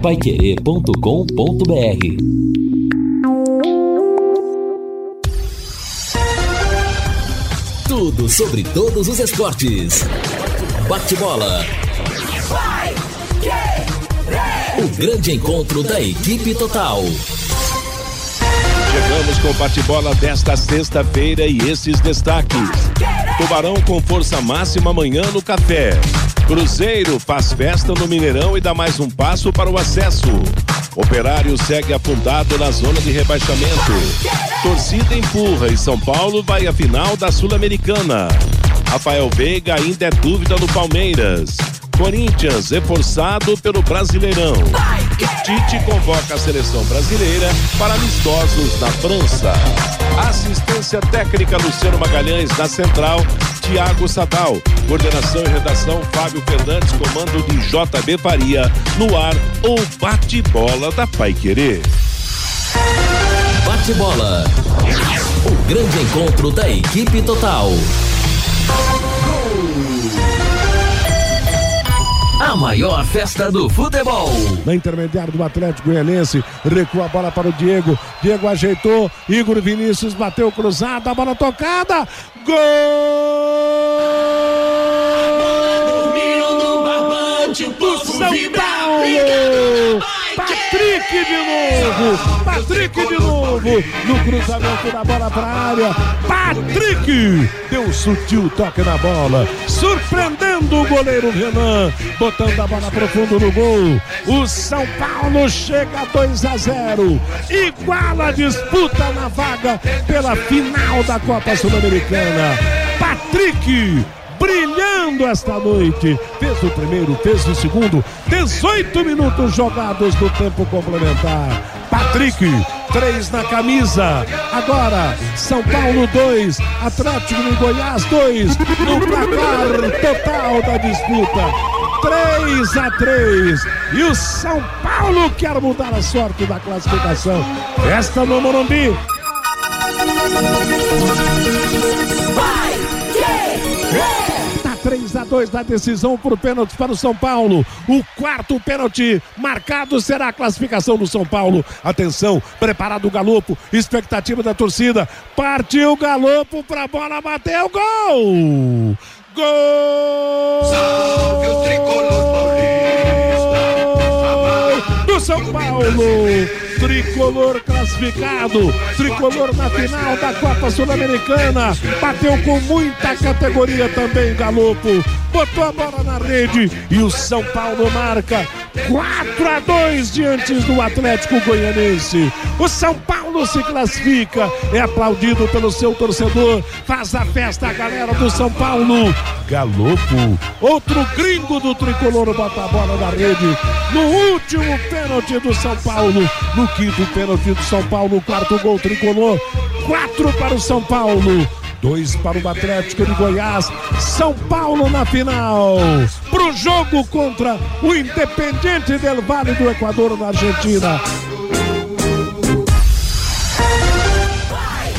paiquerê.com.br Tudo sobre todos os esportes. Bate-bola. O grande encontro da equipe total. Chegamos com o bate-bola desta sexta-feira e esses destaques. Tubarão com força máxima amanhã no café. Cruzeiro faz festa no Mineirão e dá mais um passo para o acesso. Operário segue afundado na zona de rebaixamento. Torcida empurra e São Paulo vai à final da Sul-Americana. Rafael Veiga ainda é dúvida no Palmeiras. Corinthians reforçado pelo Brasileirão. Tite convoca a seleção brasileira para amistosos na França. Assistência técnica Luciano Magalhães na central, Tiago Sadal. Coordenação e redação Fábio Fernandes, comando de JB Faria. No ar, o bate-bola da Pai Querer. Bate-bola. O grande encontro da equipe total. A maior festa do futebol. Na intermediária do Atlético Goianense, recua a bola para o Diego. Diego ajeitou, Igor Vinícius bateu cruzada, a bola tocada. Gol! Do São Paulo! Patrick de novo! Patrick de novo! No cruzamento da bola para a área. Patrick deu um sutil toque na bola, surpreendendo o goleiro Renan, botando a bola pro fundo do gol. O São Paulo chega a 2 a 0, iguala a disputa na vaga pela final da Copa Sul-Americana. Patrick brilhando esta noite. Fez o primeiro, fez o segundo. 18 minutos jogados do tempo complementar. Patrick, três na camisa. Agora, São Paulo 2, Atlético de Goiás 2, no placar total da disputa. 3 a 3 e o São Paulo quer mudar a sorte da classificação. Esta no Morumbi. 2 da decisão por pênalti para o São Paulo. O quarto pênalti marcado será a classificação do São Paulo. Atenção, preparado o Galopo, expectativa da torcida. Partiu o Galopo para a bola, bateu gol! Gol! Salve o tricolor do São Paulo. Tricolor classificado, tricolor na final da Copa Sul-Americana. Bateu com muita categoria também, Galopo. Botou a bola na rede e o São Paulo marca 4 a 2 diante do Atlético Goianense. O São Paulo se classifica, é aplaudido pelo seu torcedor. Faz a festa a galera do São Paulo. Galopo, outro gringo do tricolor bota a bola na rede. No último pênalti do São Paulo, no quinto pênalti do São Paulo, quarto gol tricolor. Quatro para o São Paulo. Dois para o Atlético de Goiás. São Paulo na final. Pro jogo contra o Independiente del Vale do Equador na Argentina.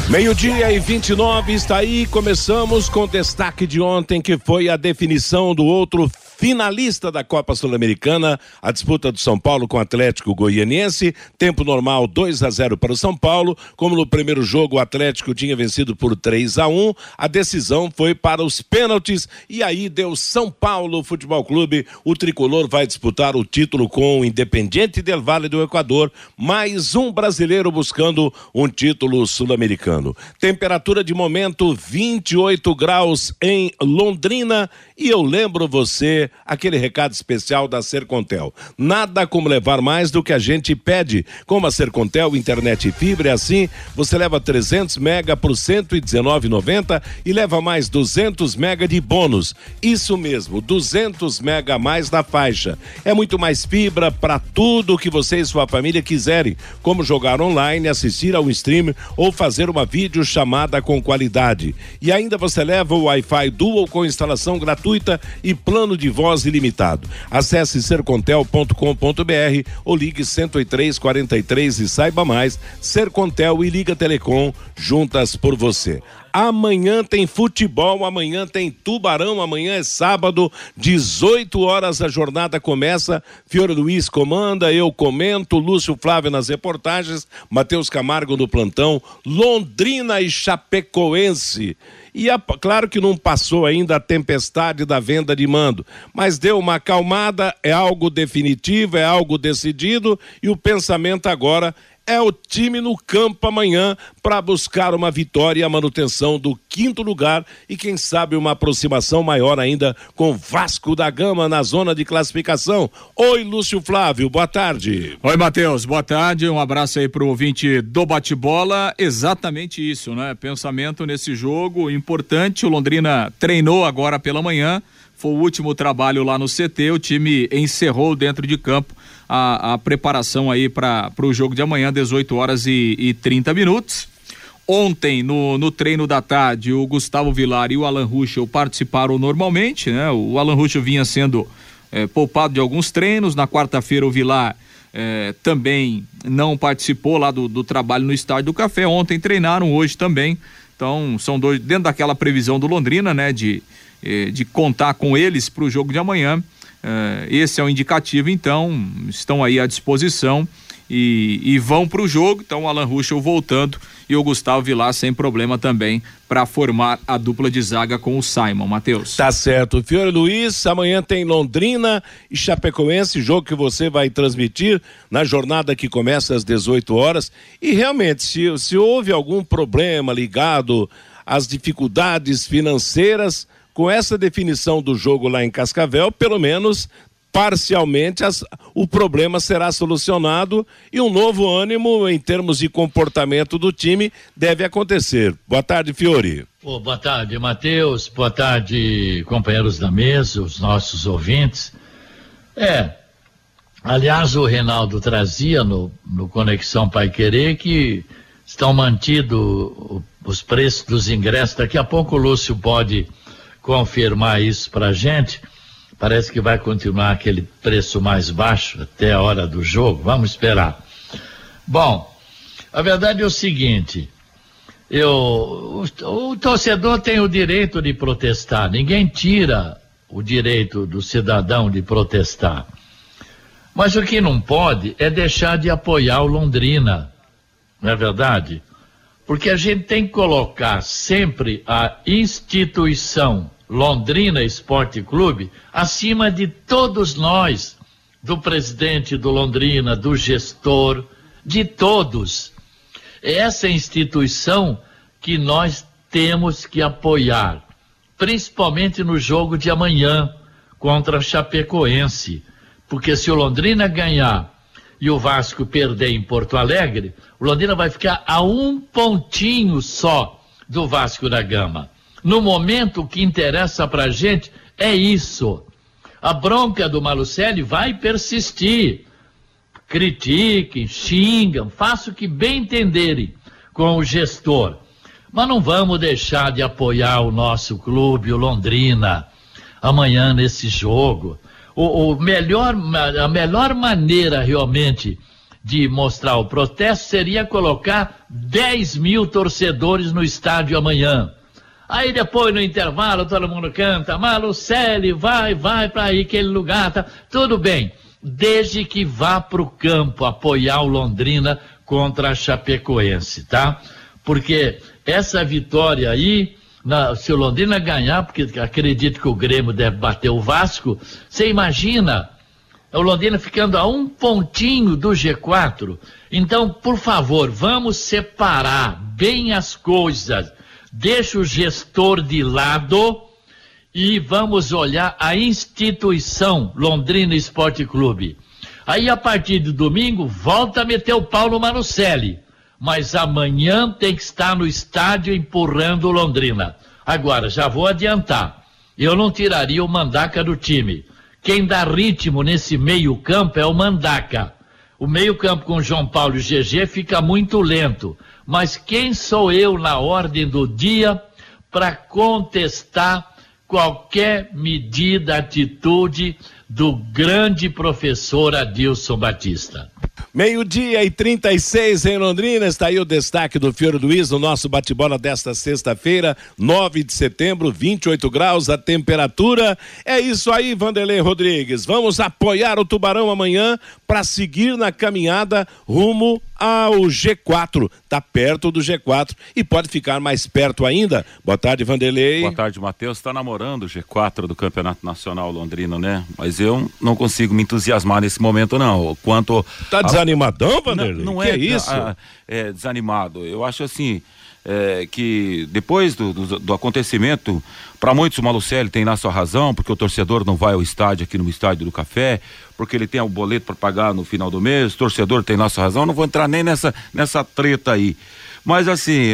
Meio-dia e 29 está aí. Começamos com o destaque de ontem, que foi a definição do outro finalista da Copa Sul-Americana, a disputa do São Paulo com o Atlético Goianiense. Tempo normal 2 a 0 para o São Paulo. Como no primeiro jogo o Atlético tinha vencido por 3 a 1, a decisão foi para os pênaltis e aí deu São Paulo Futebol Clube. O tricolor vai disputar o título com o Independiente del Vale do Equador, mais um brasileiro buscando um título sul-americano. Temperatura de momento 28 graus em Londrina e eu lembro você aquele recado especial da Sercontel. Nada como levar mais do que a gente pede. Com a Sercontel, internet e fibra, é assim você leva 300 mega por 119,90 e leva mais 200 mega de bônus. Isso mesmo, 200 mega a mais na faixa. É muito mais fibra para tudo que você e sua família quiserem, como jogar online, assistir ao stream ou fazer uma videochamada com qualidade. E ainda você leva o Wi-Fi Dual com instalação gratuita e plano de voz ilimitado. Acesse sercontel.com.br ou ligue 10343 e saiba mais. Sercontel e Liga Telecom juntas por você. Amanhã tem futebol, amanhã tem Tubarão, amanhã é sábado, 18 horas a jornada começa. Fiore Luiz comanda, eu comento, Lúcio Flávio nas reportagens, Matheus Camargo no plantão, Londrina e Chapecoense. E a, claro que não passou ainda a tempestade da venda de mando, mas deu uma acalmada, é algo definitivo, é algo decidido e o pensamento agora é o time no campo amanhã para buscar uma vitória e a manutenção do quinto lugar e quem sabe uma aproximação maior ainda com Vasco da Gama na zona de classificação. Oi, Lúcio Flávio, boa tarde. Oi, Matheus, boa tarde. Um abraço aí pro ouvinte do bate-bola. Exatamente isso, né? Pensamento nesse jogo importante. O Londrina treinou agora pela manhã. Foi o último trabalho lá no CT. O time encerrou dentro de campo a, a preparação aí para o jogo de amanhã, 18 horas e, e 30 minutos. Ontem, no, no treino da tarde, o Gustavo Vilar e o Alan Ruschel participaram normalmente, né? O Alan Ruschel vinha sendo é, poupado de alguns treinos. Na quarta-feira, o Vilar é, também não participou lá do, do trabalho no Estádio do Café. Ontem treinaram, hoje também. Então, são dois, dentro daquela previsão do Londrina, né? De, é, de contar com eles para o jogo de amanhã. Uh, esse é o indicativo, então, estão aí à disposição e, e vão para o jogo. Então, o Alan Ruschel voltando e o Gustavo Vilar sem problema também para formar a dupla de zaga com o Simon, Matheus. Tá certo. Fiore Luiz, amanhã tem Londrina e Chapecoense, jogo que você vai transmitir na jornada que começa às 18 horas. E realmente, se, se houve algum problema ligado às dificuldades financeiras com essa definição do jogo lá em Cascavel, pelo menos parcialmente as, o problema será solucionado e um novo ânimo em termos de comportamento do time deve acontecer. Boa tarde, Fiore. Oh, boa tarde, Matheus. Boa tarde, companheiros da mesa, os nossos ouvintes. É, aliás, o Reinaldo trazia no, no Conexão Pai Querer que estão mantidos os preços dos ingressos. Daqui a pouco o Lúcio pode confirmar isso para a gente. Parece que vai continuar aquele preço mais baixo até a hora do jogo. Vamos esperar. Bom, a verdade é o seguinte: eu, o, o torcedor tem o direito de protestar. Ninguém tira o direito do cidadão de protestar. Mas o que não pode é deixar de apoiar o Londrina, não é verdade? Porque a gente tem que colocar sempre a instituição Londrina Esporte Clube acima de todos nós, do presidente do Londrina, do gestor, de todos. É essa instituição que nós temos que apoiar, principalmente no jogo de amanhã contra a Chapecoense. Porque se o Londrina ganhar e o Vasco perder em Porto Alegre, o Londrina vai ficar a um pontinho só do Vasco da Gama. No momento, que interessa pra gente é isso. A bronca do Malucelli vai persistir. Critiquem, xingam, façam o que bem entenderem com o gestor. Mas não vamos deixar de apoiar o nosso clube, o Londrina, amanhã nesse jogo o, o melhor, a melhor maneira realmente de mostrar o protesto seria colocar 10 mil torcedores no estádio amanhã. Aí depois no intervalo todo mundo canta, Malucelli, vai, vai para aquele lugar, tá? Tudo bem, desde que vá para o campo apoiar o Londrina contra a Chapecoense, tá? Porque essa vitória aí na, se o Londrina ganhar, porque acredito que o Grêmio deve bater o Vasco, você imagina o Londrina ficando a um pontinho do G4. Então, por favor, vamos separar bem as coisas. Deixa o gestor de lado e vamos olhar a instituição Londrina Esporte Clube. Aí, a partir de domingo, volta a meter o pau no Manucelli mas amanhã tem que estar no estádio empurrando Londrina. Agora, já vou adiantar. Eu não tiraria o Mandaca do time. Quem dá ritmo nesse meio-campo é o Mandaca. O meio-campo com João Paulo e GG fica muito lento. Mas quem sou eu na ordem do dia para contestar qualquer medida, atitude do grande professor Adilson Batista? Meio-dia e 36 em Londrina, está aí o destaque do Fiore Luiz no nosso bate-bola desta sexta-feira, 9 de setembro, 28 graus a temperatura. É isso aí, Vanderlei Rodrigues. Vamos apoiar o Tubarão amanhã para seguir na caminhada rumo ao G4. Tá perto do G4 e pode ficar mais perto ainda. Boa tarde, Vanderlei. Boa tarde, Matheus. Está namorando o G4 do Campeonato Nacional Londrino, né? Mas eu não consigo me entusiasmar nesse momento, não. Quanto. Tá desanimadão, Vanderlei? Não, não que é, isso? a- é desanimado. Eu acho assim. É, que depois do, do, do acontecimento, para muitos o Malucelli tem lá sua razão, porque o torcedor não vai ao estádio aqui no estádio do Café, porque ele tem o boleto para pagar no final do mês, o torcedor tem lá sua razão, não vou entrar nem nessa, nessa treta aí. Mas assim,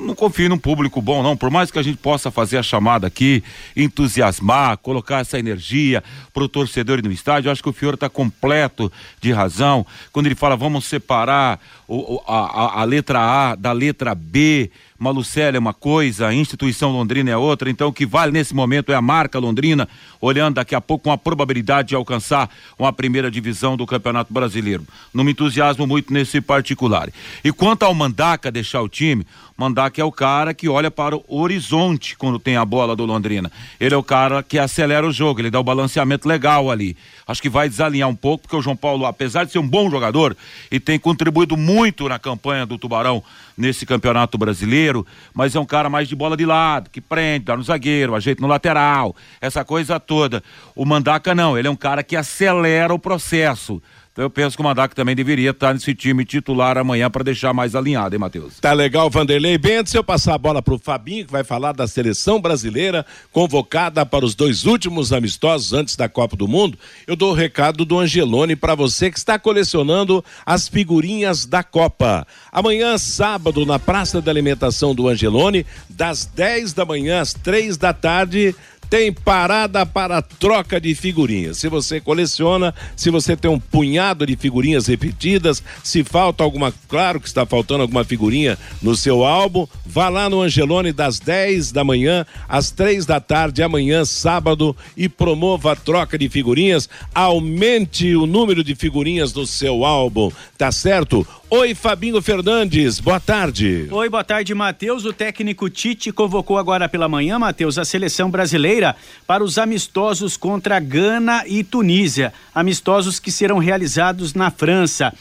não confio num público bom, não. Por mais que a gente possa fazer a chamada aqui, entusiasmar, colocar essa energia pro torcedor no estádio, eu acho que o Fiore está completo de razão. Quando ele fala vamos separar o- a, a- a letra A da letra B, Malucelli é uma coisa, a instituição londrina é outra, então o que vale nesse momento é a marca londrina, olhando daqui a pouco com a probabilidade de alcançar uma primeira divisão do Campeonato Brasileiro. Não me entusiasmo muito nesse particular. E quanto ao Mandaca deixar o time, Mandaca é o cara que olha para o horizonte quando tem a bola do Londrina. Ele é o cara que acelera o jogo, ele dá o balanceamento legal ali. Acho que vai desalinhar um pouco, porque o João Paulo, apesar de ser um bom jogador e tem contribuído muito na campanha do Tubarão nesse campeonato brasileiro, mas é um cara mais de bola de lado, que prende, dá no zagueiro, ajeita no lateral, essa coisa toda. O Mandaca não, ele é um cara que acelera o processo. Então eu penso que o Mandaca também deveria estar nesse time titular amanhã para deixar mais alinhado, hein, Matheus? Tá legal, Vanderlei. Bem, antes de eu passar a bola pro Fabinho, que vai falar da seleção brasileira convocada para os dois últimos amistosos antes da Copa do Mundo, eu dou o recado do Angelone para você que está colecionando as figurinhas da Copa. Amanhã, sábado, na Praça da Alimentação do Angelone, das 10 da manhã às 3 da tarde, tem parada para troca de figurinhas. Se você coleciona, se você tem um punhado de figurinhas repetidas, se falta alguma, claro que está faltando alguma figurinha no seu álbum, vá lá no Angelone das 10 da manhã às 3 da tarde amanhã, sábado, e promova a troca de figurinhas, aumente o número de figurinhas no seu álbum, tá certo? Oi, Fabinho Fernandes, boa tarde. Oi, boa tarde, Matheus. O técnico Tite convocou agora pela manhã, Matheus, a seleção brasileira para os amistosos contra Gana e Tunísia. Amistosos que serão realizados na França.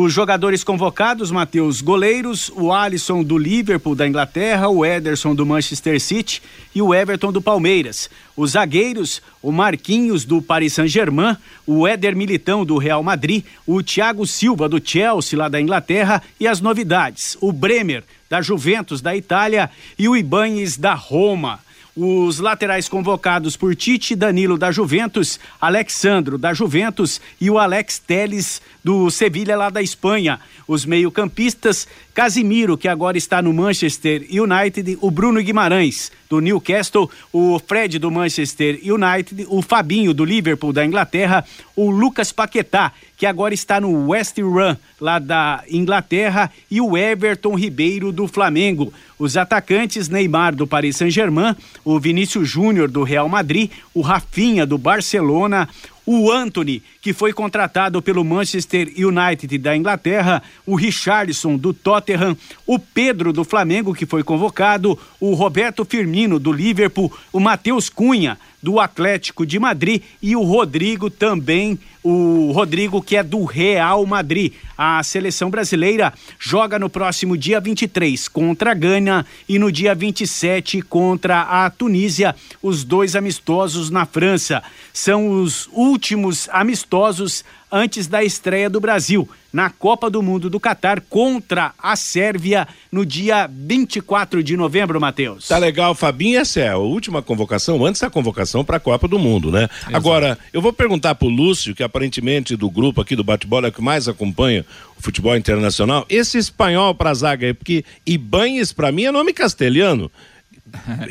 Os jogadores convocados, Matheus, goleiros, o Alisson do Liverpool da Inglaterra, o Ederson do Manchester City e o Everton do Palmeiras. Os zagueiros, o Marquinhos do Paris Saint-Germain, o Éder Militão do Real Madrid, o Thiago Silva do Chelsea lá da Inglaterra e as novidades, o Bremer da Juventus da Itália e o Ibanes da Roma. Os laterais convocados por Tite, Danilo da Juventus, Alexandro da Juventus e o Alex Teles do Sevilha lá da Espanha. Os meio-campistas, Casimiro, que agora está no Manchester United, o Bruno Guimarães do Newcastle, o Fred do Manchester United, o Fabinho do Liverpool da Inglaterra, o Lucas Paquetá, que agora está no West Ham lá da Inglaterra, e o Everton Ribeiro do Flamengo. Os atacantes Neymar do Paris Saint-Germain, o Vinícius Júnior do Real Madrid, o Rafinha do Barcelona, o Anthony, que foi contratado pelo Manchester United da Inglaterra, o Richarlison do Tottenham, o Pedro do Flamengo, que foi convocado, o Roberto Firmino do Liverpool, o Matheus Cunha do Atlético de Madrid e o Rodrigo também, o Rodrigo que é do Real Madrid. A seleção brasileira joga no próximo dia 23 contra a Gana e no dia 27 contra a Tunísia, os dois amistosos na França. São os últimos amistosos antes da estreia do Brasil na Copa do Mundo do Catar contra a Sérvia no dia 24 de novembro, Matheus. Tá legal, Fabinho. Essa é a última convocação, antes da convocação para a Copa do Mundo, né? Agora, eu vou perguntar pro Lúcio, que aparentemente do grupo aqui do bate-bola é o que mais acompanha o futebol internacional, esse espanhol pra zaga aí, porque Ibanhes pra mim é nome castelhano.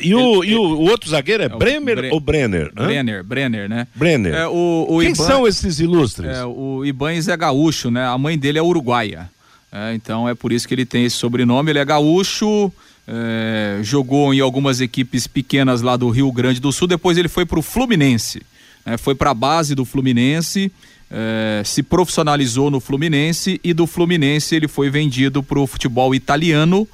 E o, e o, o outro zagueiro é, o Bremer Bre- ou Brenner? Hã? Brenner, Brenner, né? Brenner. É, o, o Quem Iban- são esses ilustres? É, o Ibanes é gaúcho, né? A mãe dele é uruguaia. É, então é por isso que ele tem esse sobrenome. Ele é gaúcho, é, jogou em algumas equipes pequenas lá do Rio Grande do Sul. Depois ele foi pro Fluminense. né? Foi pra base do Fluminense. eh, se profissionalizou no Fluminense e do Fluminense ele foi vendido para o futebol italiano.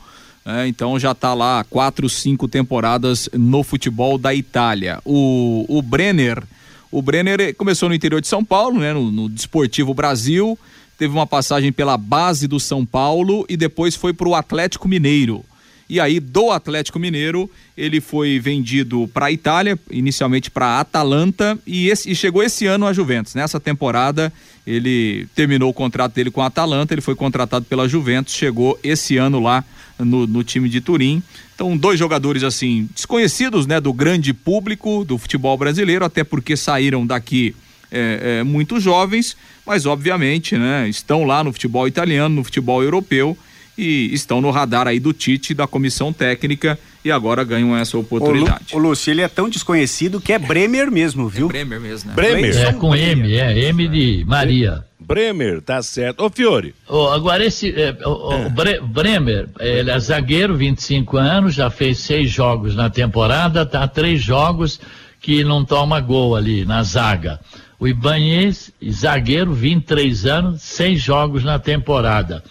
É, então já está lá quatro, cinco temporadas no futebol da Itália. O, o Brenner, o Brenner começou no interior de São Paulo, né, no, no Desportivo Brasil, teve uma passagem pela base do São Paulo e depois foi para o Atlético Mineiro. E aí, do Atlético Mineiro, ele foi vendido para a Itália, inicialmente para Atalanta, e, esse, e chegou esse ano à Juventus. Nessa temporada, ele terminou o contrato dele com a Atalanta, ele foi contratado pela Juventus, chegou esse ano lá no, no time de Turim. Então, dois jogadores assim, desconhecidos, né, do grande público do futebol brasileiro, até porque saíram daqui é, é, muito jovens, mas obviamente, né, estão lá no futebol italiano, no futebol europeu e estão no radar aí do Tite, da comissão técnica e agora ganham essa oportunidade. O, Lu, o Lúcio, ele é tão desconhecido que é Bremer mesmo, viu? É Bremer mesmo, né? Bremer. É com M, é M de Maria. Bremer, tá certo. Ô, Fiore. Oh, agora, esse é, o, o Bre Bremer, ele é zagueiro, 25 anos, já fez seis jogos na temporada, tá três jogos que não toma gol ali na zaga. O Ibanez, zagueiro, 23 anos, seis jogos na temporada.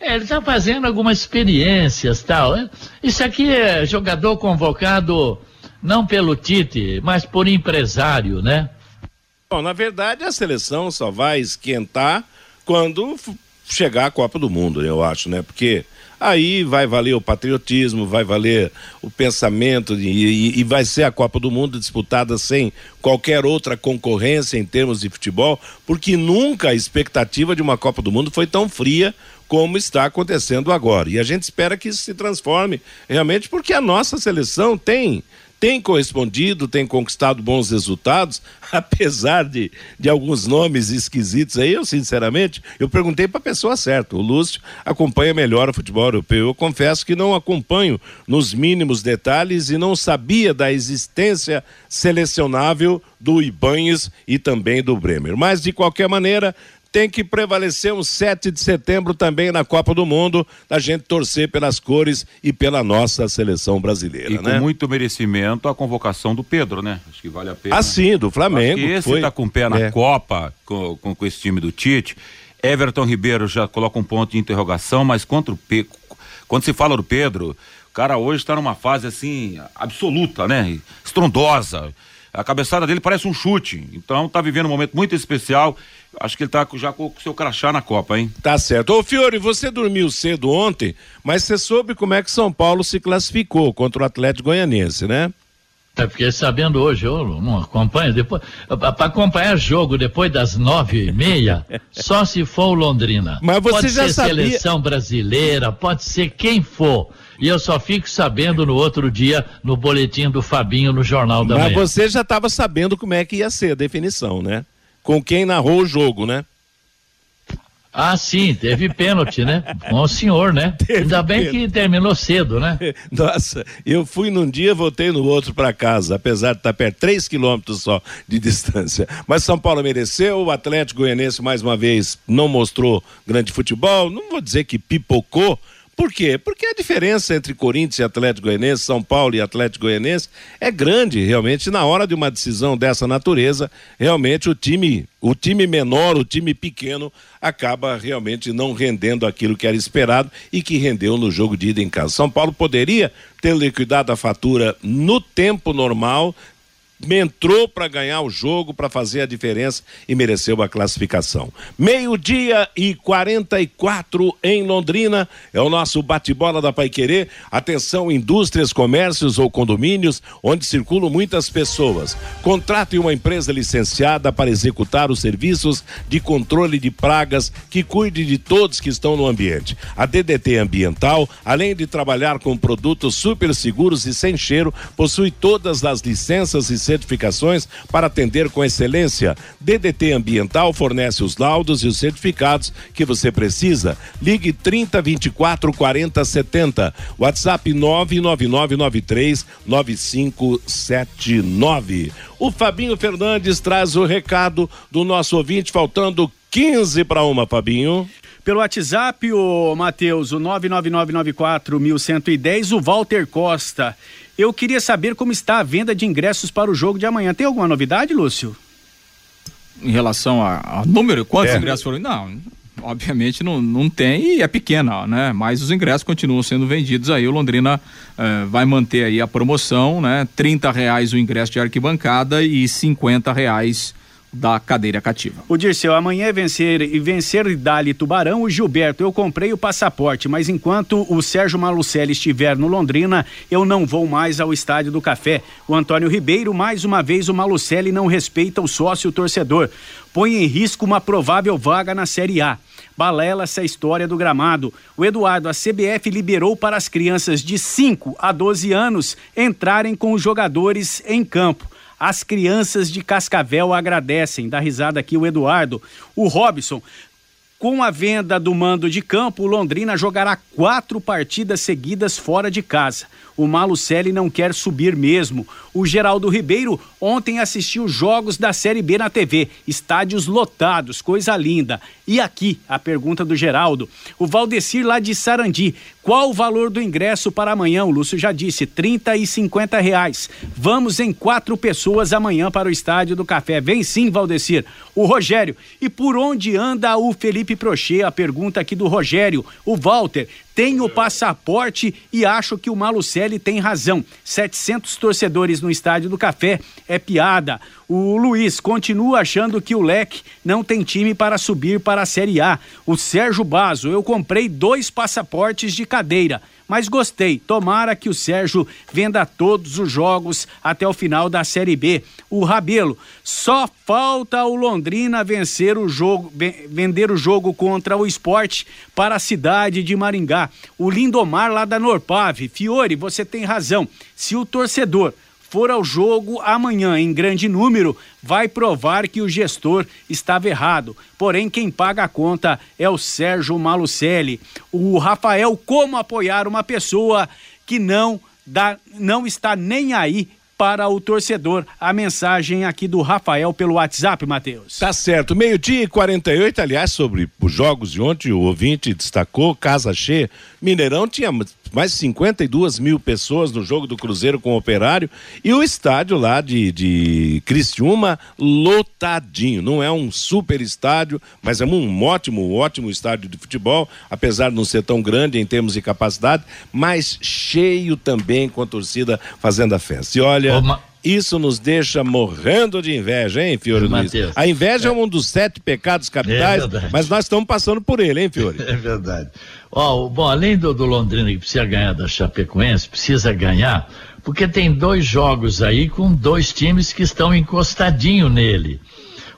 É, ele está fazendo algumas experiências tal. Né? Isso aqui é jogador convocado não pelo Tite, mas por empresário, né? Bom, na verdade a seleção só vai esquentar quando chegar a Copa do Mundo, eu acho, né? Porque aí vai valer o patriotismo, vai valer o pensamento e, e, e, vai ser a Copa do Mundo disputada sem qualquer outra concorrência em termos de futebol, porque nunca a expectativa de uma Copa do Mundo foi tão fria como está acontecendo agora. E a gente espera que isso se transforme realmente, porque a nossa seleção tem tem correspondido, tem conquistado bons resultados, apesar de, de alguns nomes esquisitos aí, eu sinceramente, eu perguntei para a pessoa certa, o Lúcio acompanha melhor o futebol europeu, eu confesso que não acompanho nos mínimos detalhes e não sabia da existência selecionável do Ibanhes e também do Bremer, mas de qualquer maneira, tem que prevalecer um 7 de setembro também na Copa do Mundo, a gente torcer pelas cores e pela nossa seleção brasileira. E né? com muito merecimento a convocação do Pedro, né? Acho que vale a pena. Ah, sim, do Flamengo. Acho que esse foi... tá com o pé na é. Copa com, com, com, esse time do Tite. Everton Ribeiro já coloca um ponto de interrogação, mas contra o quando se fala do Pedro, o cara hoje está numa fase assim absoluta, né? Estrondosa. A cabeçada dele parece um chute. Então tá vivendo um momento muito especial acho que ele tá já com o seu crachá na Copa, hein? Tá certo. Ô Fiore, você dormiu cedo ontem, mas você soube como é que São Paulo se classificou contra o Atlético Goianiense, né? Eu fiquei sabendo hoje, eu não acompanho depois. Para acompanhar jogo depois das nove e meia, só se for o Londrina. Mas você pode já ser sabia... seleção brasileira, pode ser quem for. E eu só fico sabendo no outro dia no boletim do Fabinho no Jornal da Mas Manhã. Mas você já estava sabendo como é que ia ser a definição, né? com quem narrou o jogo, né? Ah, sim, teve pênalti, né? Com o senhor, né? Teve Ainda bem pênalti. que terminou cedo, né? Nossa, eu fui num dia, voltei no outro para casa, apesar de estar perto, três quilômetros só de distância. Mas São Paulo mereceu, o Atlético Goianense mais uma vez não mostrou grande futebol, não vou dizer que pipocou, por quê? Porque a diferença entre Corinthians e Atlético Goianense, São Paulo e Atlético Goianense é grande, realmente, na hora de uma decisão dessa natureza, realmente o time, o time menor, o time pequeno, acaba realmente não rendendo aquilo que era esperado e que rendeu no jogo de ida em casa. São Paulo poderia ter liquidado a fatura no tempo normal, entrou para ganhar o jogo, para fazer a diferença e mereceu a classificação. Meio-dia e 44 em Londrina, é o nosso bate-bola da Paiquerê. Atenção, indústrias, comércios ou condomínios onde circulam muitas pessoas. Contrate uma empresa licenciada para executar os serviços de controle de pragas que cuide de todos que estão no ambiente. A DDT Ambiental, além de trabalhar com produtos super seguros e sem cheiro, possui todas as licenças e certificações para atender com excelência. DDT Ambiental fornece os laudos e os certificados que você precisa. Ligue 30 24 40 70. WhatsApp 99993 9579. O Fabinho Fernandes traz o recado do nosso ouvinte, faltando 15 para uma, Fabinho. Pelo WhatsApp, o Matheus, o 999941110, o Walter Costa. Eu queria saber como está a venda de ingressos para o jogo de amanhã. Tem alguma novidade, Lúcio? em relação a, a número, quantos é. ingressos foram? Não, obviamente não, não tem e é pequena, né? Mas os ingressos continuam sendo vendidos aí. O Londrina eh, vai manter aí a promoção, né? Trinta reais o ingresso de arquibancada e cinquenta reais da cadeira cativa. O Dirceu, amanhã é vencer e vencer Dali Tubarão. O Gilberto, eu comprei o passaporte, mas enquanto o Sérgio Malucelli estiver no Londrina, eu não vou mais ao Estádio do Café. O Antônio Ribeiro, mais uma vez, o Malucelli não respeita o sócio torcedor. Põe em risco uma provável vaga na Série A. Balela essa história do gramado. O Eduardo, a CBF liberou para as crianças de 5 a 12 anos entrarem com os jogadores em campo. As crianças de Cascavel agradecem. Dá risada aqui o Eduardo. O Robson. Com a venda do mando de campo, o Londrina jogará quatro partidas seguidas fora de casa. O Malucelli não quer subir mesmo. O Geraldo Ribeiro ontem assistiu jogos da Série B na TV, estádios lotados, coisa linda. E aqui, a pergunta do Geraldo. O Valdecir lá de Sarandi, qual o valor do ingresso para amanhã? O Lúcio já disse, 30 e 50 reais. Vamos em quatro pessoas amanhã para o Estádio do Café. Vem sim, Valdecir. O Rogério, e por onde anda o Felipe Prochê? A pergunta aqui do Rogério. O Walter, tem o passaporte e acho que o Malucelli tem razão. 700 torcedores no Estádio do Café é piada. O Luiz continua achando que o Leque não tem time para subir para a Série A. O Sérgio Bazo, eu comprei dois passaportes de cadeira mas gostei. Tomara que o Sérgio venda todos os jogos até o final da Série B. O Rabelo, só falta o Londrina vencer o jogo, vender o jogo contra o esporte para a cidade de Maringá. O Lindomar lá da Norpave. Fiore, você tem razão. Se o torcedor for ao jogo amanhã em grande número, vai provar que o gestor estava errado. Porém, quem paga a conta é o Sérgio Malucelli. O Rafael, como apoiar uma pessoa que não dá, não está nem aí para o torcedor. A mensagem aqui do Rafael pelo WhatsApp, Matheus. Tá certo. Meio-dia e 48, aliás, sobre os jogos de ontem, o ouvinte destacou, casa cheia. Mineirão tinha mais de 52 mil pessoas no jogo do Cruzeiro com o Operário e o estádio lá de, de Criciúma lotadinho. Não é um super estádio, mas é um ótimo, ótimo estádio de futebol, apesar de não ser tão grande em termos de capacidade, mas cheio também com a torcida fazendo a festa. E olha. Isso nos deixa morrendo de inveja, hein, Fiore Luiz? A inveja é. é. um dos sete pecados capitais, é mas nós estamos passando por ele, hein, Fiore? É verdade. Ó, bom, além do, do Londrina que precisa ganhar da Chapecoense, precisa ganhar, porque tem dois jogos aí com dois times que estão encostadinho nele.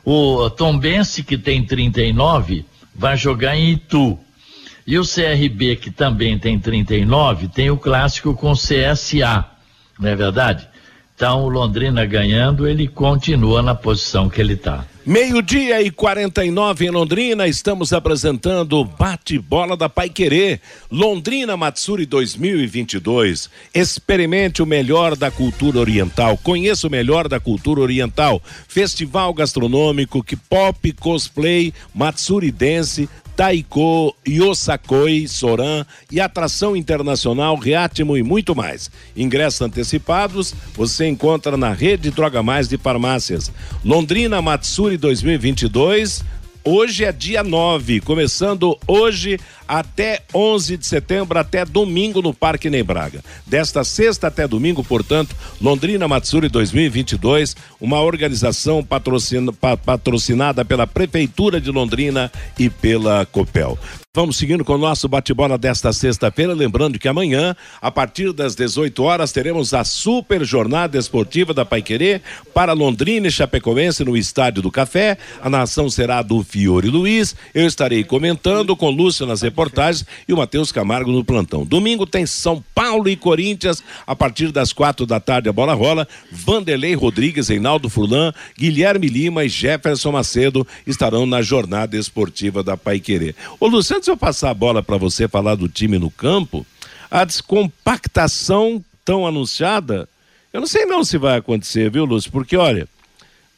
O Tombense, que tem 39, vai jogar em Itu. E o CRB, que também tem 39, tem o clássico com CSA, não é verdade? Então, o Londrina ganhando, ele continua na posição que ele está. Meio-dia e 49 em Londrina, estamos apresentando Bate-Bola da Pai Querer. Londrina Matsuri 2022. Experimente o melhor da cultura oriental. Conheça o melhor da cultura oriental. Festival gastronômico, que pop, cosplay, Matsuri Dance Taiko, Yosakoi, Soran e atração internacional Reatimo e muito mais. Ingressos antecipados você encontra na rede Droga Mais de farmácias. Londrina Matsuri 2022 Hoje é dia 9, começando hoje até 11 de setembro, até domingo no Parque Nebraga. Desta sexta até domingo, portanto, Londrina Matsuri 2022, uma organização patrocina, patrocinada pela Prefeitura de Londrina e pela Copel. Vamos seguindo com o nosso bate-bola desta sexta-feira, lembrando que amanhã, a partir das 18 horas, teremos a super jornada esportiva da Paiquerê para Londrina e Chapecoense no Estádio do Café. A nação será do Fiore Luiz. Eu estarei comentando com Lúcio nas reportagens e o Matheus Camargo no plantão. Domingo tem São Paulo e Corinthians, a partir das quatro da tarde a bola rola. Vanderlei Rodrigues, Reinaldo Furlan, Guilherme Lima e Jefferson Macedo estarão na jornada esportiva da Paiquerê. Ô Lúcio, antes de eu passar a bola para você falar do time no campo, a descompactação tão anunciada, eu não sei não se vai acontecer, viu, Lúcio? Porque, olha,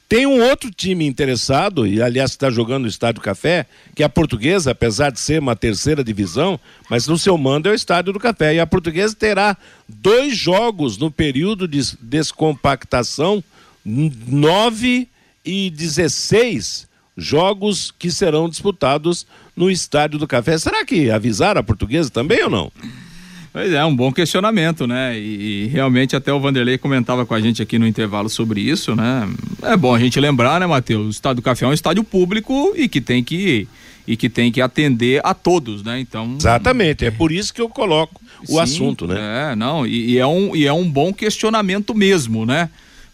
tem um outro time interessado, e aliás está jogando no Estádio Café, que é a portuguesa, apesar de ser uma terceira divisão, mas no seu mando é o Estádio do Café. E a portuguesa terá dois jogos no período de descompactação, 9 116 jogos que serão disputados no Estádio do Café. Será que avisaram a portuguesa também ou não? Pois é, um bom questionamento, né? E, e, realmente até o Vanderlei comentava com a gente aqui no intervalo sobre isso, né? É bom a gente lembrar, né, Matheus? O Estádio do Café é um estádio público e que tem que e que tem que atender a todos, né? Então. Exatamente, é por isso que eu coloco o sim, assunto, né? É, não, e, e, é um, e é um bom questionamento mesmo, né?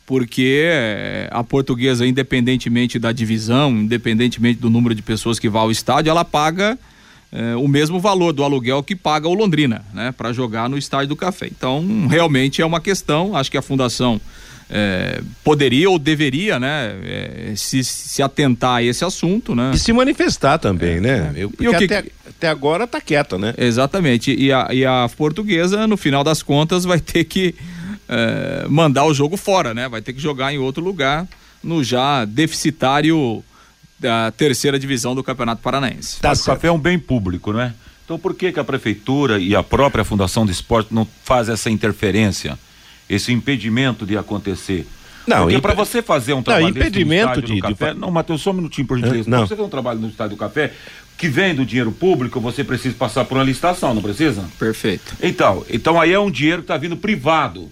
Porque eh, a portuguesa, independentemente da divisão, independentemente do número de pessoas que vá ao estádio, ela paga é, o mesmo valor do aluguel que paga o Londrina, né? Para jogar no estádio do Café. Então, realmente é uma questão, acho que a fundação é, poderia ou deveria, né, é, se, se atentar a esse assunto, né? E se manifestar também, é, né? Eu, porque e o que... até, até agora está quieta, né? Exatamente. E a, e a portuguesa, no final das contas, vai ter que é, mandar o jogo fora, né? Vai ter que jogar em outro lugar, no já deficitário da terceira divisão do Campeonato Paranaense. Tá, o café é um bem público, não é? Então por que que a prefeitura e a própria Fundação do Esporte não faz essa interferência? esse impedimento de acontecer. Não, Porque imp... para você fazer um trabalho não, impedimento de, café, de... não, Matheus, só um minutinho por gentileza. Não. Pra você fazer um trabalho no estádio do café que vem do dinheiro público, você precisa passar por uma licitação, não precisa? Perfeito. Então, então aí é um dinheiro que está vindo privado.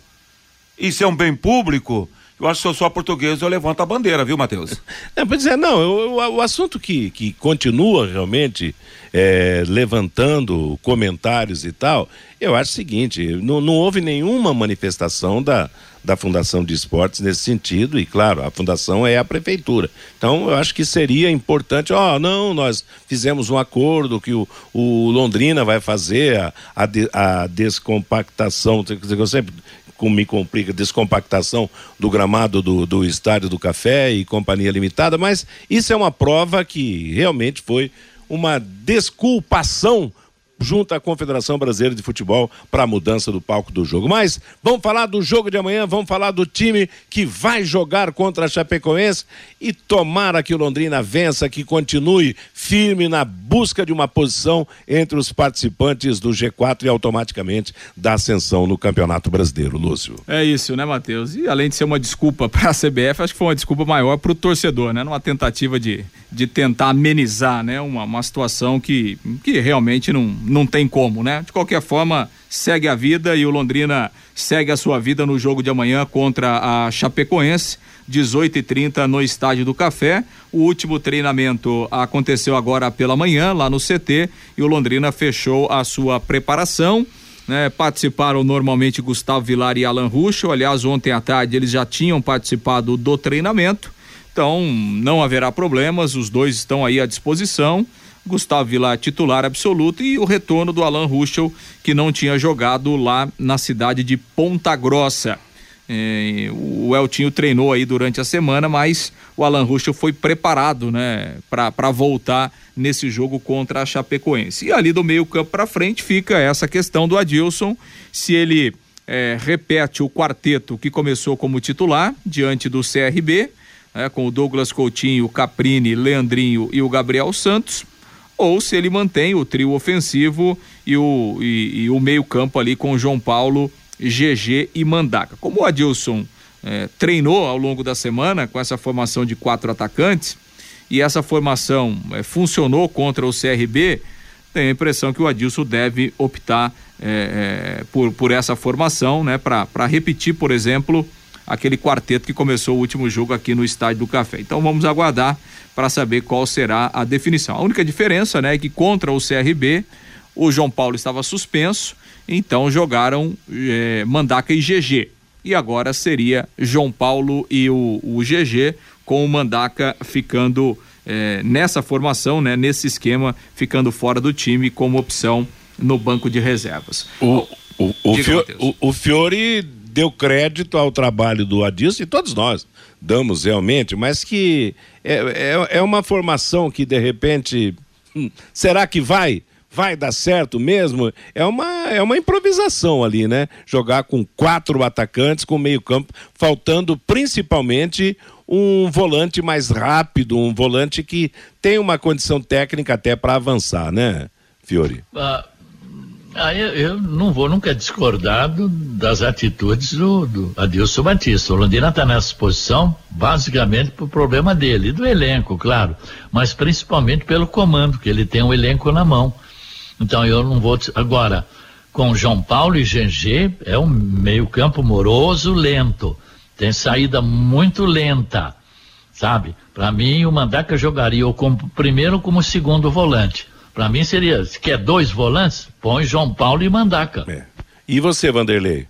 Isso é um bem público, eu acho que se eu sou português, eu levanto a bandeira, viu, Matheus? É, pois é, não, eu, o, o assunto que, que continua realmente é, levantando comentários e tal, eu acho o seguinte, não, não houve nenhuma manifestação da, da Fundação de Esportes nesse sentido, e claro, a fundação é a prefeitura. Então, eu acho que seria importante, ó, oh, não, nós fizemos um acordo que o, o Londrina vai fazer a, a, a descompactação, eu sempre me complica, descompactação do gramado do, do Estádio do Café e Companhia Limitada, mas isso é uma prova que realmente foi uma desculpação junto à Confederação Brasileira de Futebol para a mudança do palco do jogo. Mas vamos falar do jogo de amanhã, vamos falar do time que vai jogar contra a Chapecoense e tomara que o Londrina vença, que continue firme na busca de uma posição entre os participantes do G4 e automaticamente da ascensão no Campeonato Brasileiro, Lúcio. É isso, né, Matheus? E além de ser uma desculpa para a CBF, acho que foi uma desculpa maior para o torcedor, né? Numa tentativa de, de tentar amenizar, né? Uma, uma situação que, que realmente não não tem como, né? De qualquer forma, segue a vida e o Londrina segue a sua vida no jogo de amanhã contra a Chapecoense, 18h30 no Estádio do Café. O último treinamento aconteceu agora pela manhã, lá no CT, e o Londrina fechou a sua preparação. Né, participaram normalmente Gustavo Vilar e Alan Russo. Aliás, ontem à tarde eles já tinham participado do treinamento. Então, não haverá problemas, os dois estão aí à disposição. Gustavo Vilar titular absoluto e o retorno do Alan Ruschel, que não tinha jogado lá na cidade de Ponta Grossa. É, o Eltinho treinou aí durante a semana, mas o Alan Ruschel foi preparado, né, para voltar nesse jogo contra a Chapecoense. E ali do meio campo para frente fica essa questão do Adilson, se ele é, repete o quarteto que começou como titular diante do CRB, né, com o Douglas Coutinho, Caprini, Leandrinho e o Gabriel Santos ou se ele mantém o trio ofensivo e o, e, e o meio-campo ali com João Paulo, GG e Mandaca. Como o Adilson eh, treinou ao longo da semana com essa formação de quatro atacantes e essa formação eh, funcionou contra o CRB, tenho a impressão que o Adilson deve optar eh, por, por essa formação, né, para repetir, por exemplo, aquele quarteto que começou o último jogo aqui no Estádio do Café. Então vamos aguardar para saber qual será a definição. A única diferença, né, é que contra o CRB o João Paulo estava suspenso, então jogaram eh, Mandaca e GG. E agora seria João Paulo e o, o GG, com o Mandaca ficando eh, nessa formação, né, nesse esquema, ficando fora do time como opção no banco de reservas. O, o, o, o Fiore deu crédito ao trabalho do Adilson e todos nós damos realmente, mas que é, é, é uma formação que de repente. Hum, será que vai? Vai dar certo mesmo? É uma, é uma improvisação ali, né? Jogar com quatro atacantes, com meio-campo, faltando principalmente um volante mais rápido, um volante que tem uma condição técnica até para avançar, né, Fiore? Uh, Ah, eu, eu, não vou nunca discordar das atitudes do, do Adilson Batista. O Londrina está nessa posição basicamente por problema dele, do elenco, claro, mas principalmente pelo comando, que ele tem o um elenco na mão. Então eu não vou. Agora, com João Paulo e GG, é um meio-campo moroso, lento. Tem saída muito lenta, sabe? Para mim, o Mandaca jogaria ou como primeiro ou como segundo volante. Para mim seria, se quer dois volantes, põe João Paulo e Mandaca. É. E você, Vanderlei?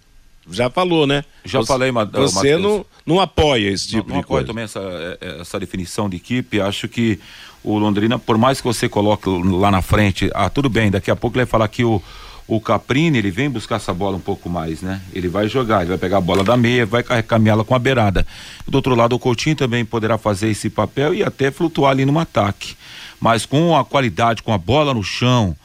Já falou, né? Já você, falei, Você não, não apoia esse tipo não, não de coisa. também essa, é, é, essa definição de equipe. Acho que o Londrina, por mais que você coloque lá na frente, ah, tudo bem, daqui a pouco ele vai falar que o, o Caprini, ele vem buscar essa bola um pouco mais, né? Ele vai jogar, ele vai pegar a bola da meia, vai caminhá-la com a beirada. Do outro lado, o Coutinho também poderá fazer esse papel e até flutuar ali no ataque mas com a qualidade, com a bola no chão,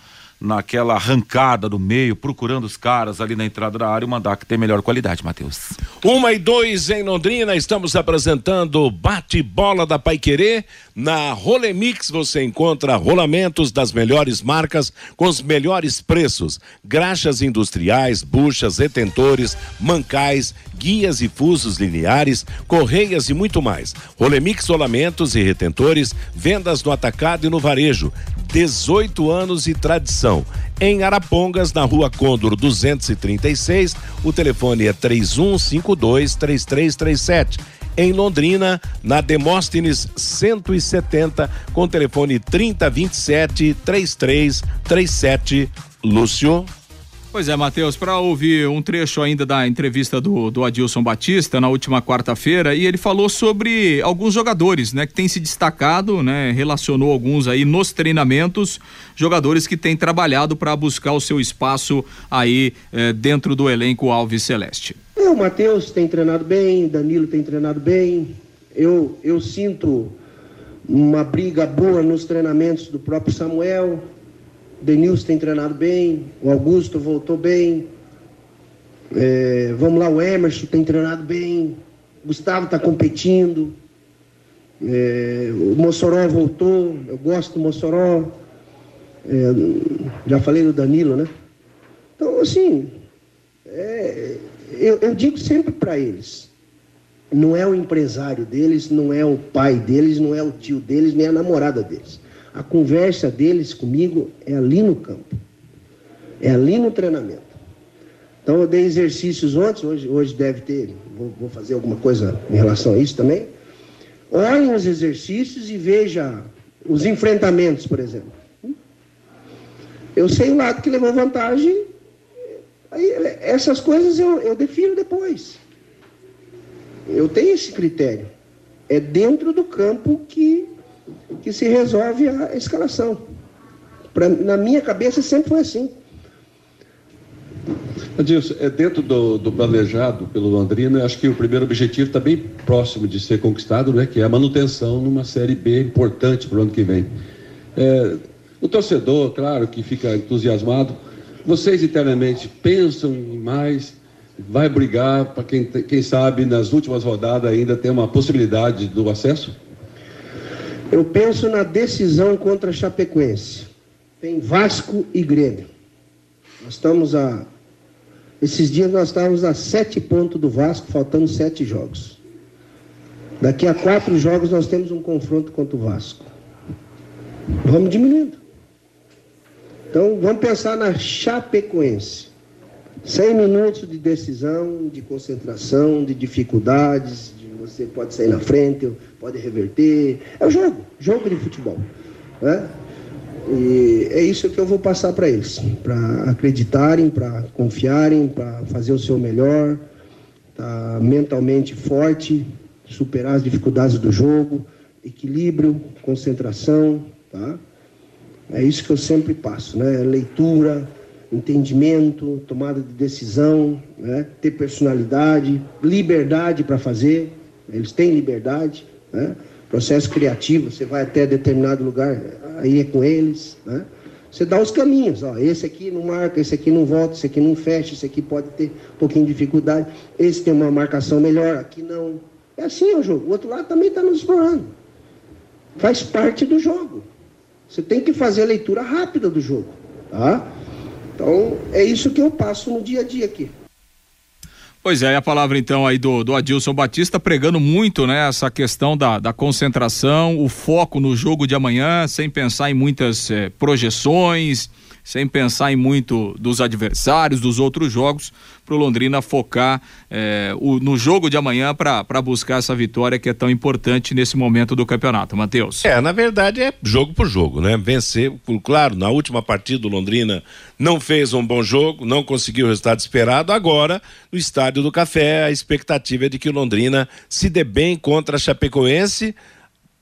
naquela arrancada do meio, procurando os caras ali na entrada da área, o Mandaca tem melhor qualidade, Matheus. Uma e dois em Londrina, estamos apresentando bate-bola da Paiquerê. Na Rolemix você encontra rolamentos das melhores marcas com os melhores preços. Graxas industriais, buchas, retentores, mancais, guias e fusos lineares, correias e muito mais. Rolemix rolamentos e retentores, vendas no atacado e no varejo. 18 anos e tradição. Em Arapongas, na rua Condor 236, o telefone é 3152 3337 em Londrina, na Demóstenes 170, com telefone 3027 3337. Lúcio. Pois é, Matheus, para ouvir um trecho ainda da entrevista do, do Adilson Batista na última quarta-feira, e ele falou sobre alguns jogadores, né, que têm se destacado, né, relacionou alguns aí nos treinamentos, jogadores que têm trabalhado para buscar o seu espaço aí eh, dentro do elenco Alves Celeste. É, o Matheus tem treinado bem, Danilo tem treinado bem, eu, eu sinto uma briga boa nos treinamentos do próprio Samuel, Denilson tem treinado bem, o Augusto voltou bem. É, vamos lá, o Emerson tem treinado bem, Gustavo está competindo. É, o Mossoró voltou, eu gosto do Mossoró. É, já falei do Danilo, né? Então, assim, é, eu, eu digo sempre para eles: não é o empresário deles, não é o pai deles, não é o tio deles, nem a namorada deles. A conversa deles comigo é ali no campo, é ali no treinamento. Então eu dei exercícios ontem, hoje, hoje deve ter, vou, vou fazer alguma coisa em relação a isso também. Olhem os exercícios e veja os enfrentamentos, por exemplo. Eu sei o lado que levou vantagem, aí, essas coisas eu, eu defino depois. Eu tenho esse critério. É dentro do campo que que se resolve a escalação. Pra, na minha cabeça sempre foi assim. Adilson, é dentro do, do, planejado pelo Londrina, acho que o primeiro objetivo está bem próximo de ser conquistado, né, que é a manutenção numa Série B importante para o ano que vem. É, o torcedor, claro, que fica entusiasmado, vocês internamente pensam em mais, vai brigar para quem, quem sabe nas últimas rodadas ainda tem uma possibilidade do acesso? Eu penso na decisão contra a Chapecoense. Tem Vasco e Grêmio. Nós estamos a. Esses dias nós estávamos a sete pontos do Vasco, faltando sete jogos. Daqui a quatro jogos nós temos um confronto contra o Vasco. Vamos diminuindo. Então vamos pensar na Chapecoense. 100 minutos de decisão, de concentração, de dificuldades, você pode sair na frente, pode reverter. É o jogo, jogo de futebol. Né? E é isso que eu vou passar para eles, para acreditarem, para confiarem, para fazer o seu melhor, tá mentalmente forte, superar as dificuldades do jogo, equilíbrio, concentração, tá? É isso que eu sempre passo, né? Leitura, entendimento, tomada de decisão, né? ter personalidade, liberdade para fazer. Eles têm liberdade, né? processo criativo, você vai até determinado lugar, aí é com eles, né? Você dá os caminhos, ó, esse aqui não marca, esse aqui não volta, esse aqui não fecha, esse aqui pode ter um pouquinho de dificuldade, esse tem uma marcação melhor, aqui não. É assim o jogo. O outro lado também está nos explorando. Faz parte do jogo. Você tem que fazer a leitura rápida do jogo, tá? Então, é isso que eu passo no dia a dia aqui. Pois é, a palavra então aí do, do Adilson Batista pregando muito, né, essa questão da, da concentração, o foco no jogo de amanhã, sem pensar em muitas eh, projeções, sem pensar em muito dos adversários, dos outros jogos, para o Londrina focar eh, o, no jogo de amanhã para buscar essa vitória que é tão importante nesse momento do campeonato. Matheus. É, na verdade é jogo por jogo, né? Vencer, claro, na última partida o Londrina não fez um bom jogo, não conseguiu o resultado esperado. Agora, no Estádio do Café, a expectativa é de que o Londrina se dê bem contra a Chapecoense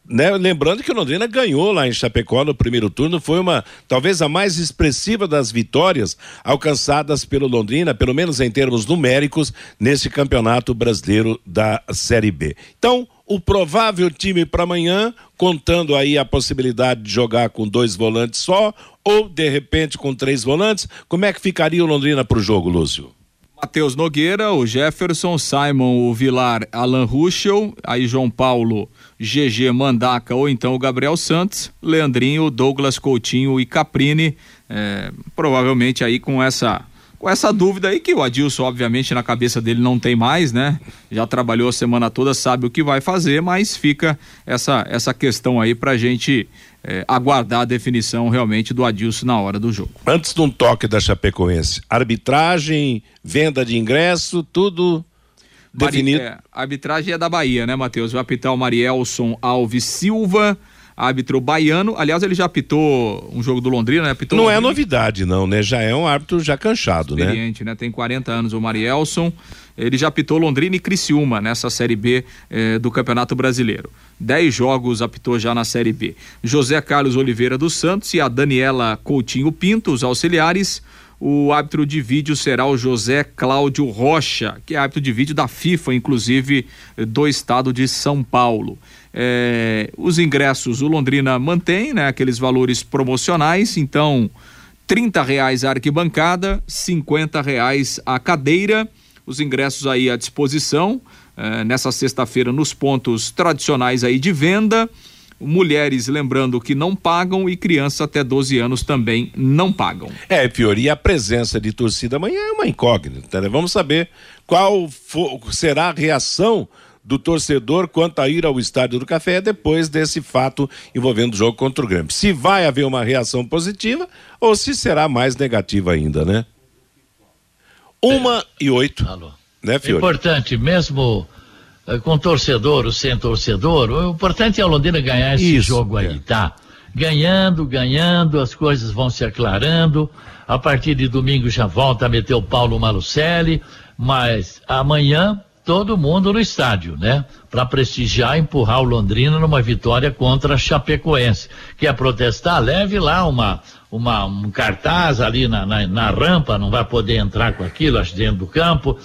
né? Lembrando que o Londrina ganhou lá em Chapecó no primeiro turno, foi uma talvez a mais expressiva das vitórias alcançadas pelo Londrina, pelo menos em termos numéricos, nesse campeonato brasileiro da Série B. Então, o provável time para amanhã, contando aí a possibilidade de jogar com dois volantes só, ou de repente com três volantes, como é que ficaria o Londrina para o jogo, Lúcio? Matheus Nogueira, o Jefferson, Simon, o Vilar, Alan Ruschel, aí João Paulo, GG Mandaca ou então o Gabriel Santos, Leandrinho, Douglas Coutinho e Caprini, é, provavelmente aí com essa com essa dúvida aí que o Adilson obviamente na cabeça dele não tem mais, né? Já trabalhou a semana toda, sabe o que vai fazer, mas fica essa essa questão aí pra gente é, aguardar a definição realmente do Adilson na hora do jogo. Antes de um toque da Chapecoense, arbitragem, venda de ingresso, tudo definido. É, a arbitragem é da Bahia, né, Matheus? Vai apitar o Marielson Alves Silva, árbitro baiano. Aliás, ele já apitou um jogo do Londrina, né? Apitou não Londrina. é novidade, não, né? Já é um árbitro já canchado, né? Experiente, né? Tem 40 anos o Marielson. Ele já apitou Londrina e Criciúma nessa Série B eh, do Campeonato Brasileiro. Dez jogos apitou já na Série B. José Carlos Oliveira dos Santos e a Daniela Coutinho Pinto, os auxiliares. O árbitro de vídeo será o José Cláudio Rocha, que é árbitro de vídeo da FIFA, inclusive do estado de São Paulo. É, os ingressos o Londrina mantém, né? Aqueles valores promocionais, então trinta reais a arquibancada, cinquenta reais a cadeira, os ingressos aí à disposição é, nessa sexta-feira nos pontos tradicionais aí de venda. Mulheres, lembrando que não pagam e crianças até 12 anos também não pagam. É, pior, e a presença de torcida amanhã é uma incógnita, né? Vamos saber qual for, será a reação do torcedor quanto a ir ao estádio do Café depois desse fato envolvendo o jogo contra o Grêmio. Se vai haver uma reação positiva ou se será mais negativa ainda, né? Uma é. e oito. Alô. Né, Fiore? Importante, mesmo eh, com torcedor ou sem torcedor, o importante é a Londrina ganhar esse Isso, jogo aí, é. tá? Ganhando, ganhando, as coisas vão se aclarando. A partir de domingo já volta a meter o Paulo Malucelli, mas amanhã todo mundo no estádio, né? Para prestigiar e empurrar o Londrina numa vitória contra a Chapecoense. Quer protestar? Leve lá uma, uma, um cartaz ali na, na, na rampa, não vai poder entrar com aquilo, acho, dentro do campo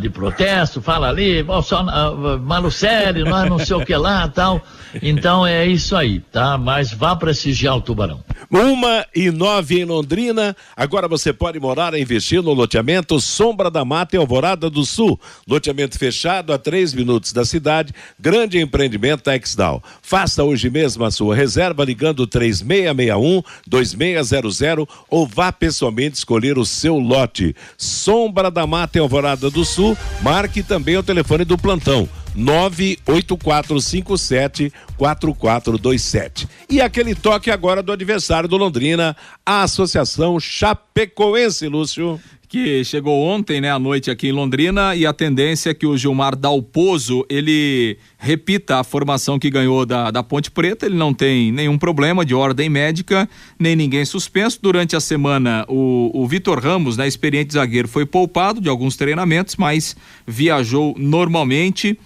de protesto, fala ali, Bolsonaro, Malucelli, não, não sei o que lá tal. Então é isso aí, tá? Mas vá prestigiar o Tubarão. Uma e nove em Londrina. Agora você pode morar e investir no loteamento Sombra da Mata em Alvorada do Sul. Loteamento fechado a três minutos da cidade. Grande empreendimento Exdal. Faça hoje mesmo a sua reserva ligando 3661 2600 ou vá pessoalmente escolher o seu lote. Sombra da Mata em Alvorada do Sul. Marque também o telefone do plantão 98457 4427. E aquele toque agora do adversário do Londrina, a Associação Chapecoense, Lúcio que chegou ontem, né, à noite aqui em Londrina e a tendência é que o Gilmar Dalpozo, ele repita a formação que ganhou da, da Ponte Preta, ele não tem nenhum problema de ordem médica, nem ninguém suspenso. Durante a semana, o, o Vitor Ramos, né, experiente zagueiro, foi poupado de alguns treinamentos, mas viajou normalmente.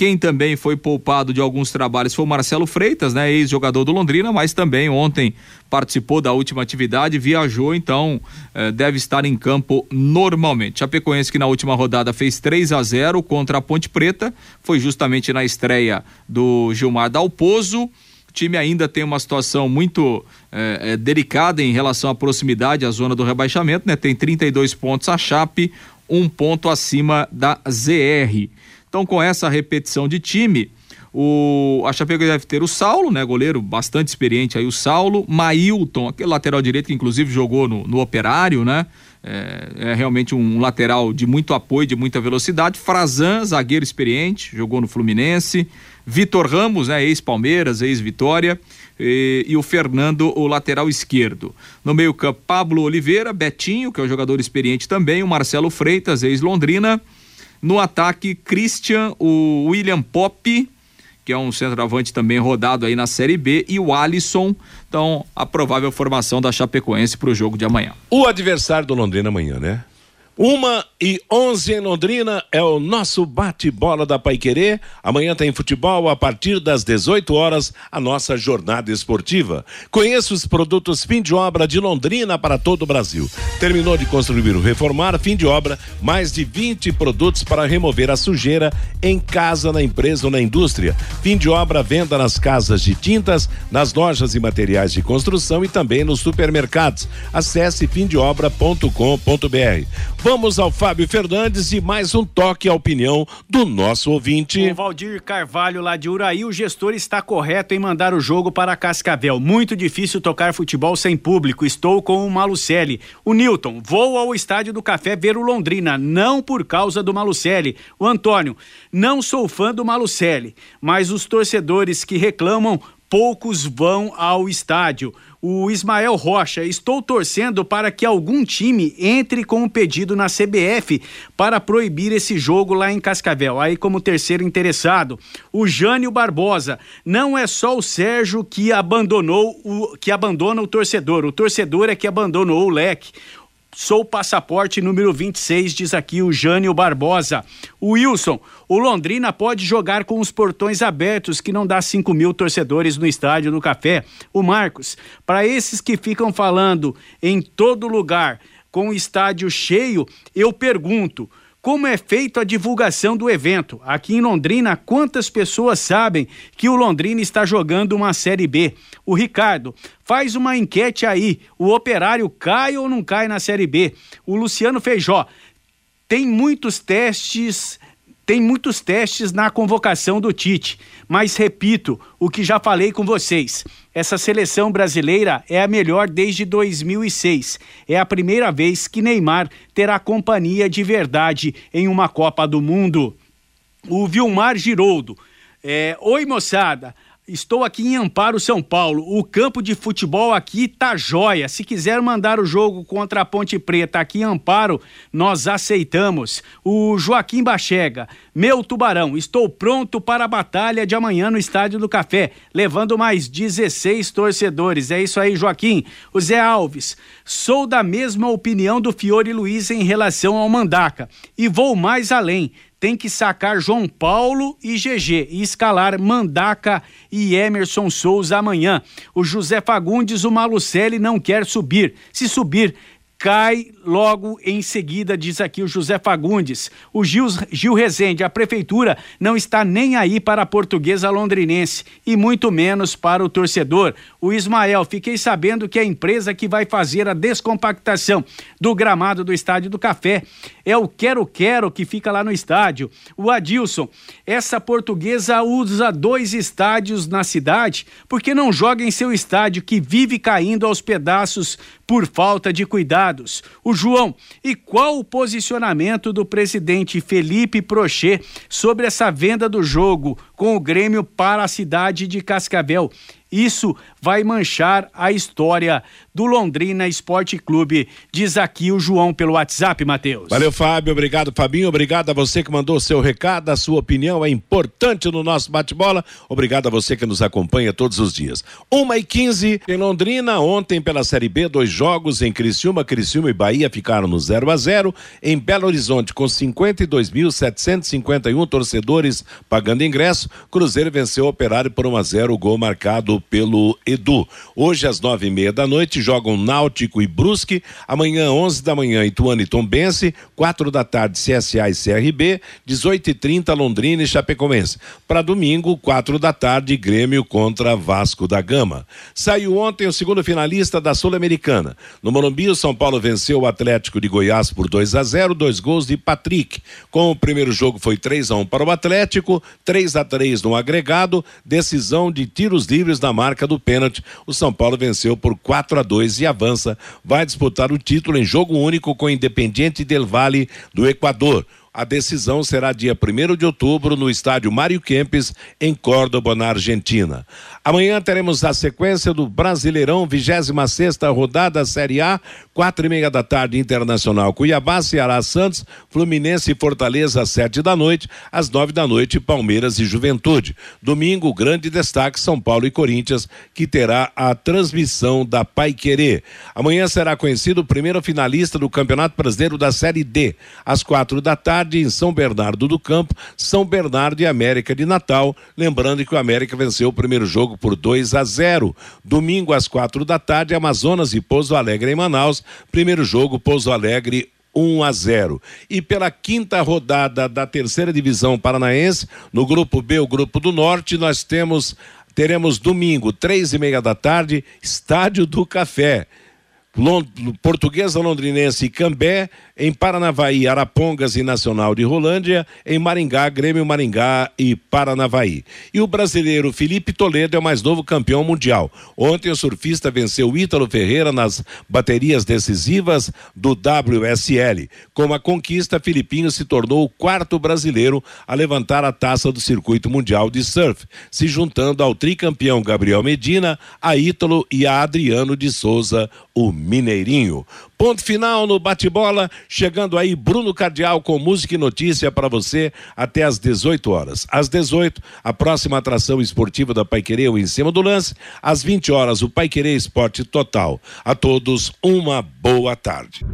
Quem também foi poupado de alguns trabalhos foi o Marcelo Freitas, né, ex-jogador do Londrina, mas também ontem participou da última atividade, viajou, então eh, deve estar em campo normalmente. Chapecoense que na última rodada fez 3 a 0 contra a Ponte Preta, foi justamente na estreia do Gilmar Dalpozo. O time ainda tem uma situação muito eh, eh, delicada em relação à proximidade à zona do rebaixamento, né? Tem 32 pontos a Chape, um ponto acima da ZR. Então, com essa repetição de time, O, a Chapecoense deve ter o Saulo, né? Goleiro bastante experiente aí, o Saulo. Mailton, aquele lateral direito que inclusive jogou no, no Operário, né? É, é, realmente um lateral de muito apoio, de muita velocidade. Frazan, zagueiro experiente, jogou no Fluminense. Vitor Ramos, né? Ex-Palmeiras, ex-Vitória. E, e, o Fernando, o lateral esquerdo. No meio-campo, Pablo Oliveira, Betinho, que é um jogador experiente também. O Marcelo Freitas, ex-Londrina. No ataque, Christian, o William Pop que é um centroavante também rodado aí na Série B, e o Alisson. Então, a provável formação da Chapecoense para o jogo de amanhã. O adversário do Londrina amanhã, né? Uma e onze em Londrina é o nosso bate-bola da Paiquerê. Amanhã tem futebol a partir das 18 horas, a nossa jornada esportiva. Conheça os produtos fim de obra de Londrina para todo o Brasil. Terminou de construir ou reformar, fim de obra, mais de 20 produtos para remover a sujeira em casa, na empresa ou na indústria. Fim de obra, venda nas casas de tintas, nas lojas e materiais de construção e também nos supermercados. Acesse fimdeobra.com.br. Vamos ao Fábio Fernandes e mais um toque à opinião do nosso ouvinte. O Valdir Carvalho, lá de Uraí, o gestor está correto em mandar o jogo para Cascavel. Muito difícil tocar futebol sem público. Estou com o Malucelli. O Newton, vou ao Estádio do Café ver o Londrina, não por causa do Malucelli. O Antônio, não sou fã do Malucelli, mas os torcedores que reclamam poucos vão ao estádio. O Ismael Rocha, estou torcendo para que algum time entre com um pedido na CBF para proibir esse jogo lá em Cascavel. Aí, como terceiro interessado, o Jânio Barbosa. Não é só o Sérgio que abandonou o que abandona o torcedor. O torcedor é que abandonou o leque. Sou passaporte número 26, diz aqui o Jânio Barbosa. O Wilson, o Londrina pode jogar com os portões abertos, que não dá 5 mil torcedores no estádio do Café. O Marcos, para esses que ficam falando em todo lugar com o estádio cheio, eu pergunto: como é feita a divulgação do evento. Aqui em Londrina, quantas pessoas sabem que o Londrina está jogando uma Série B? O Ricardo, faz uma enquete aí. O operário cai ou não cai na Série B? O Luciano Feijó, tem muitos testes tem muitos testes na convocação do Tite, mas repito o que já falei com vocês. Essa seleção brasileira é a melhor desde 2006. É a primeira vez que Neymar terá companhia de verdade em uma Copa do Mundo. O Vilmar Giroldo. É, Oi, moçada. Estou aqui em Amparo, São Paulo. O campo de futebol aqui tá jóia. Se quiser mandar o jogo contra a Ponte Preta aqui em Amparo, nós aceitamos. O Joaquim Bachega, meu tubarão, estou pronto para a batalha de amanhã no Estádio do Café, levando mais 16 torcedores. É isso aí, Joaquim. O Zé Alves, sou da mesma opinião do Fiore Luiz em relação ao Mandaca e vou mais além tem que sacar João Paulo e GG e escalar Mandaca e Emerson Souza amanhã. O José Fagundes, o Malucelli não quer subir. Se subir, cai logo em seguida, diz aqui o José Fagundes. O Gil, Gil Rezende, a prefeitura não está nem aí para a portuguesa londrinense e muito menos para o torcedor. O Ismael, fiquei sabendo que a empresa que vai fazer a descompactação do gramado do Estádio do Café é o Quero Quero que fica lá no estádio. O Adilson, essa portuguesa usa dois estádios na cidade porque não joga em seu estádio que vive caindo aos pedaços por falta de cuidados. O João, e qual o posicionamento do presidente Felipe Prochet sobre essa venda do jogo com o Grêmio para a cidade de Cascavel? Isso vai manchar a história do Londrina Esporte Clube, diz aqui o João pelo WhatsApp, Matheus. Valeu, Fábio. Obrigado, Fabinho. Obrigado a você que mandou o seu recado. A sua opinião é importante no nosso bate-bola. Obrigado a você que nos acompanha todos os dias. Uma e quinze em Londrina. Ontem, pela Série B, dois jogos em Criciúma. Criciúma e Bahia ficaram no 0 a 0 Em Belo Horizonte, com 52.751 torcedores pagando ingresso, Cruzeiro venceu o Operário por 1 a 0 o gol marcado pelo Edu. Hoje, às nove e meia da noite, jogam Náutico e Brusque. Amanhã, onze da manhã, Ituano e Tombense. Quatro da tarde, CSA e CRB. Dezoito e trinta, Londrina e Chapecoense. Para domingo, quatro da tarde, Grêmio contra Vasco da Gama. Saiu ontem o segundo finalista da Sul-Americana. No Morumbi, o São Paulo venceu o Atlético de Goiás por 2 a 0, dois gols de Patrick. Com o primeiro jogo foi 3 a 1 para o Atlético, 3 a 3 no agregado, decisão de tiros livres na marca do pênalti. O São Paulo venceu por 4 a 2 e avança. Vai disputar o título em jogo único com o Independiente del Valle do Equador. A decisão será dia 1 de outubro no estádio Mário Kempes, em Córdoba, na Argentina. Amanhã teremos a sequência do Brasileirão, 26 rodada Série A, quatro e meia da tarde, Internacional Cuiabá, Ceará Santos, Fluminense e Fortaleza, às sete da noite, às nove da noite, Palmeiras e Juventude. Domingo, grande destaque, São Paulo e Corinthians, que terá a transmissão da Pai Querer. Amanhã será conhecido o primeiro finalista do Campeonato Brasileiro da Série D, às quatro da tarde em São Bernardo do Campo, São Bernardo e América de Natal. Lembrando que o América venceu o primeiro jogo por 2 a 0. Domingo às quatro da tarde, Amazonas e Pouso Alegre em Manaus. Primeiro jogo, Pouso Alegre 1 a 0. E pela quinta rodada da terceira divisão paranaense, no grupo B, o grupo do Norte, nós temos teremos domingo, três e meia da tarde, Estádio do Café. Lond Portuguesa Londrinense e Cambé, em Paranavaí, Arapongas e Nacional de Rolândia, em Maringá, Grêmio Maringá e Paranavaí. E o brasileiro Felipe Toledo é o mais novo campeão mundial. Ontem o surfista venceu Ítalo Ferreira nas baterias decisivas do WSL. Com a conquista, Filipinho se tornou o quarto brasileiro a levantar a taça do circuito mundial de surf, se juntando ao tricampeão Gabriel Medina, a Ítalo e a Adriano de Souza, o Mineirinho. Ponto final no bate-bola, chegando aí Bruno Cardial com música e notícia para você até às 18 horas. Às 18, a próxima atração esportiva da Paiquerê, o Em Cima do Lance. Às 20 horas, o Paiquerê Esporte Total. A todos, uma boa tarde.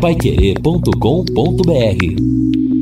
Paiquerê.com.br